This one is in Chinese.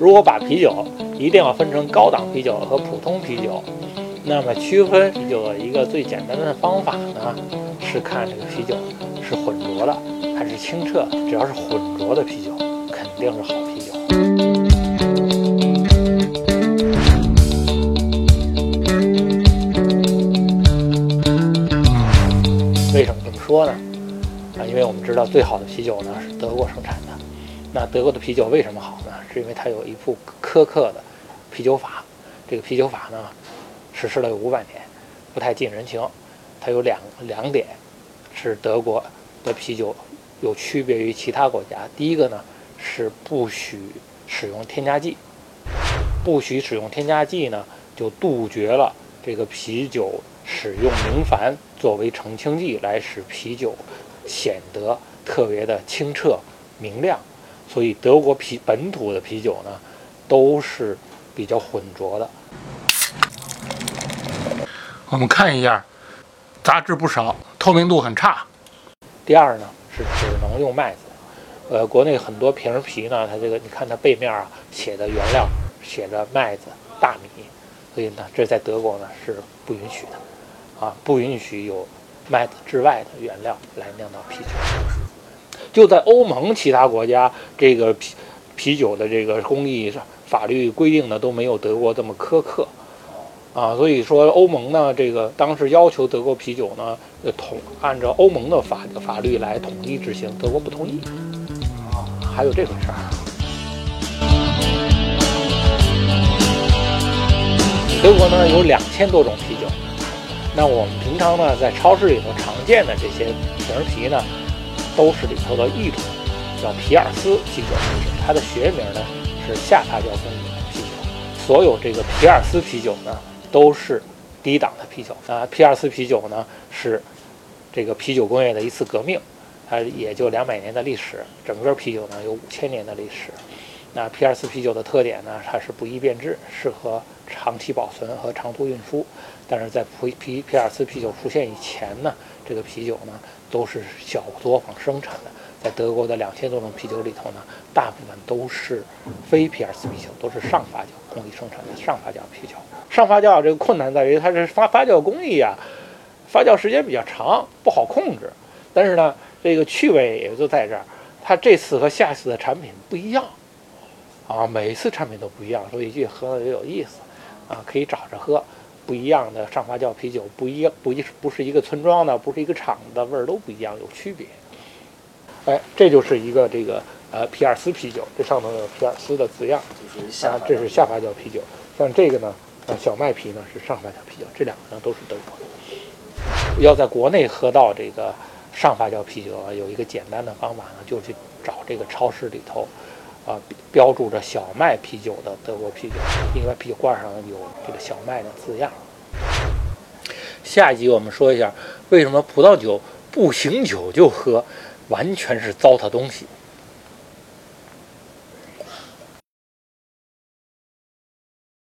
如果把啤酒一定要分成高档啤酒和普通啤酒，那么区分啤酒的一个最简单的方法呢，是看这个啤酒是浑浊的还是清澈。只要是浑浊的啤酒，肯定是好啤酒。为什么这么说呢？啊，因为我们知道最好的啤酒呢是德国生产的。那德国的啤酒为什么好呢？是因为它有一部苛刻的啤酒法。这个啤酒法呢，实施了有五百年，不太近人情。它有两两点是德国的啤酒有区别于其他国家。第一个呢是不许使用添加剂，不许使用添加剂呢就杜绝了这个啤酒使用明矾作为澄清剂来使啤酒显得特别的清澈明亮。所以德国啤本土的啤酒呢都是比较浑浊的。我们看一下，杂质不少，透明度很差。第二呢是只能用麦子，呃，国内很多瓶啤呢，它这个你看它背面啊写的原料写着麦子、大米，所以呢这在德国呢是不允许的，啊，不允许有麦子之外的原料来酿造啤酒。就在欧盟其他国家，这个啤啤酒的这个工艺法律规定呢都没有德国这么苛刻。啊，所以说欧盟呢，这个当时要求德国啤酒呢，统按照欧盟的法法律来统一执行，德国不同意。啊，还有这回事儿。德国呢有两千多种啤酒，那我们平常呢在超市里头常见的这些瓶啤呢，都是里头的一种，叫皮尔斯啤酒，它的学名呢是下发酵工艺啤酒。所有这个皮尔斯啤酒呢。都是低档的啤酒啊！皮尔斯啤酒呢是这个啤酒工业的一次革命，它也就两百年的历史，整个啤酒呢有五千年的历史。那皮尔斯啤酒的特点呢，它是不易变质，适合长期保存和长途运输。但是在普皮皮尔斯啤酒出现以前呢，这个啤酒呢都是小作坊生产的。在德国的两千多种啤酒里头呢，大部分都是非皮尔斯啤酒，都是上发酵工艺生产的上发酵啤酒。上发酵这个困难在于它是发发酵工艺啊，发酵时间比较长，不好控制。但是呢，这个趣味也就在这儿，它这次和下次的产品不一样啊，每一次产品都不一样，所以越喝越有意思啊，可以找着喝。不一样的上发酵啤酒，不一样不一不是一个村庄的，不是一个厂的味儿都不一样，有区别。哎，这就是一个这个呃皮尔斯啤酒，这上头有皮尔斯的字样，啊，这是下发酵啤酒。像这个呢，啊小麦啤呢是上发酵啤酒，这两个呢都是德国的。要在国内喝到这个上发酵啤酒啊，有一个简单的方法呢，就去找这个超市里头啊标注着小麦啤酒的德国啤酒，因为啤酒罐上有这个小麦的字样。下一集我们说一下为什么葡萄酒不醒酒就喝。完全是糟蹋东西。